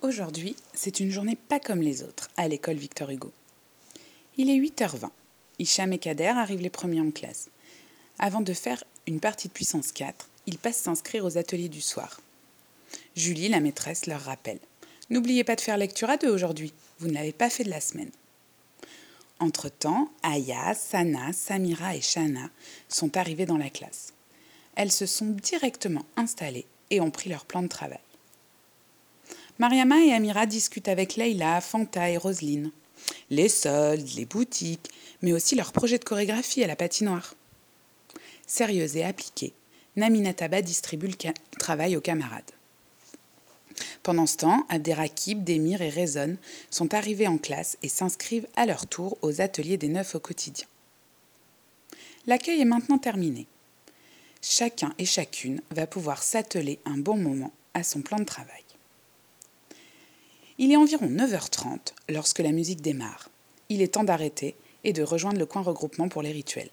Aujourd'hui, c'est une journée pas comme les autres à l'école Victor Hugo. Il est 8h20. Hicham et Kader arrivent les premiers en classe. Avant de faire une partie de puissance 4, ils passent s'inscrire aux ateliers du soir. Julie, la maîtresse, leur rappelle N'oubliez pas de faire lecture à deux aujourd'hui, vous ne l'avez pas fait de la semaine. Entre-temps, Aya, Sana, Samira et Shana sont arrivées dans la classe. Elles se sont directement installées et ont pris leur plan de travail. Mariama et Amira discutent avec Leila, Fanta et Roselyne. Les soldes, les boutiques, mais aussi leur projet de chorégraphie à la patinoire. Sérieuse et appliquée, Namina Taba distribue le travail aux camarades. Pendant ce temps, Abderrakib, Demir et Rezon sont arrivés en classe et s'inscrivent à leur tour aux ateliers des neufs au quotidien. L'accueil est maintenant terminé. Chacun et chacune va pouvoir s'atteler un bon moment à son plan de travail. Il est environ 9h30 lorsque la musique démarre. Il est temps d'arrêter et de rejoindre le coin regroupement pour les rituels.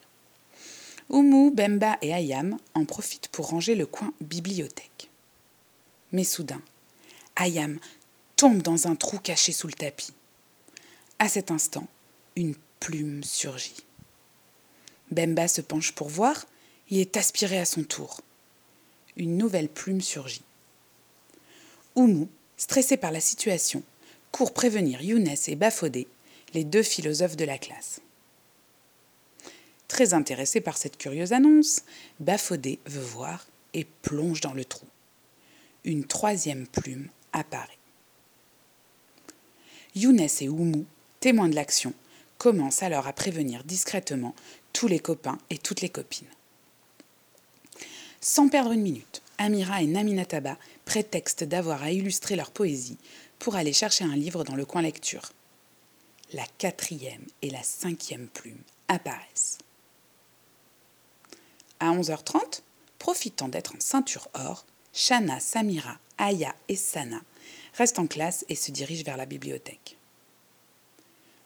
Oumu, Bemba et Ayam en profitent pour ranger le coin bibliothèque. Mais soudain, Ayam tombe dans un trou caché sous le tapis. À cet instant, une plume surgit. Bemba se penche pour voir et est aspiré à son tour. Une nouvelle plume surgit. Oumu stressé par la situation, court prévenir Younes et Bafodé, les deux philosophes de la classe. Très intéressé par cette curieuse annonce, Bafodé veut voir et plonge dans le trou. Une troisième plume apparaît. Younes et Oumou, témoins de l'action, commencent alors à prévenir discrètement tous les copains et toutes les copines. Sans perdre une minute, Amira et Naminataba prétextent d'avoir à illustrer leur poésie pour aller chercher un livre dans le coin lecture. La quatrième et la cinquième plume apparaissent. À 11h30, profitant d'être en ceinture or, Shana, Samira, Aya et Sana restent en classe et se dirigent vers la bibliothèque.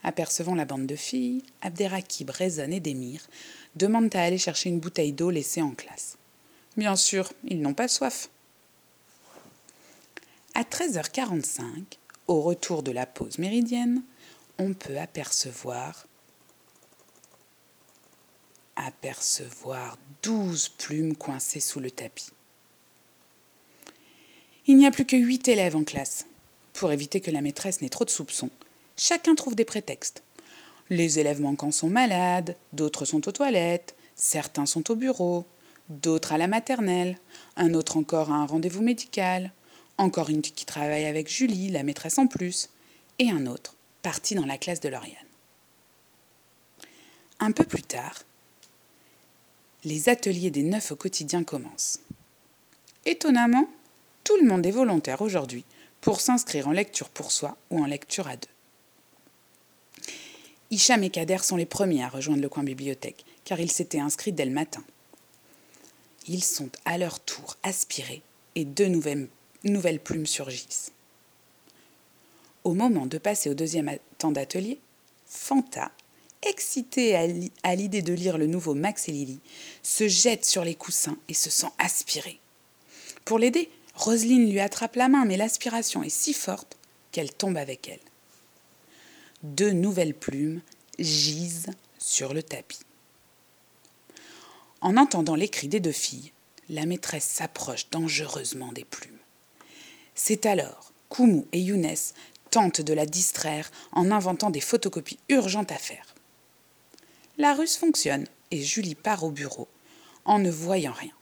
Apercevant la bande de filles, Abderrakib, Rezon et Demir demandent à aller chercher une bouteille d'eau laissée en classe. Bien sûr, ils n'ont pas soif. À 13h45, au retour de la pause méridienne, on peut apercevoir apercevoir douze plumes coincées sous le tapis. Il n'y a plus que huit élèves en classe. Pour éviter que la maîtresse n'ait trop de soupçons, chacun trouve des prétextes. Les élèves manquants sont malades, d'autres sont aux toilettes, certains sont au bureau, d'autres à la maternelle, un autre encore à un rendez-vous médical, encore une qui travaille avec Julie, la maîtresse en plus, et un autre parti dans la classe de Lauriane. Un peu plus tard, les ateliers des neufs au quotidien commencent. Étonnamment, tout le monde est volontaire aujourd'hui pour s'inscrire en lecture pour soi ou en lecture à deux. Hicham et Kader sont les premiers à rejoindre le coin bibliothèque, car ils s'étaient inscrits dès le matin. Ils sont à leur tour aspirés et deux nouvelles, plumes surgissent. Au moment de passer au deuxième temps d'atelier, Fanta, excitée à l'idée de lire le nouveau Max et Lily, se jette sur les coussins et se sent aspirée. Pour l'aider, Roselyne lui attrape la main, mais l'aspiration est si forte qu'elle tombe avec elle. Deux nouvelles plumes gisent sur le tapis. En entendant les cris des deux filles, la maîtresse s'approche dangereusement des plumes. C'est alors qu'Oumou et Younes tentent de la distraire en inventant des photocopies urgentes à faire. La ruse fonctionne et Julie part au bureau en ne voyant rien.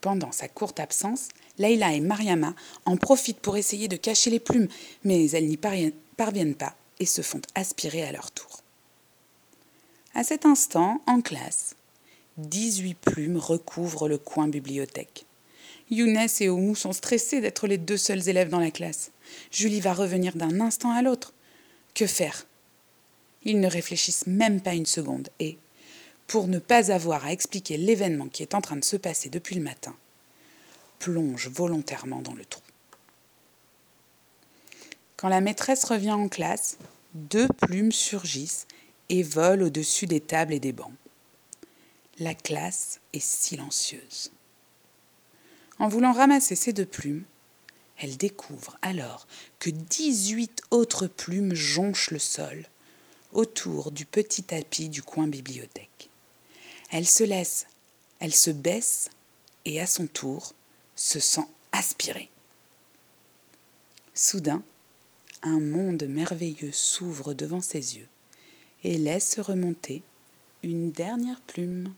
Pendant sa courte absence, Leila et Mariama en profitent pour essayer de cacher les plumes, mais elles n'y parviennent pas et se font aspirer à leur tour. À cet instant, en classe, 18 plumes recouvrent le coin bibliothèque. Younes et Oumou sont stressés d'être les deux seuls élèves dans la classe. Julie va revenir d'un instant à l'autre. Que faire? Ils ne réfléchissent même pas une seconde et, pour ne pas avoir à expliquer l'événement qui est en train de se passer depuis le matin, plongent volontairement dans le trou. Quand la maîtresse revient en classe, deux plumes surgissent et volent au-dessus des tables et des bancs. La classe est silencieuse. En voulant ramasser ces deux plumes, Elle découvre alors que dix-huit autres plumes jonchent le sol autour du petit tapis du coin bibliothèque. Elle se laisse, elle se baisse et à son tour se sent aspirée. Soudain, un monde merveilleux s'ouvre devant ses yeux et laisse remonter une dernière plume.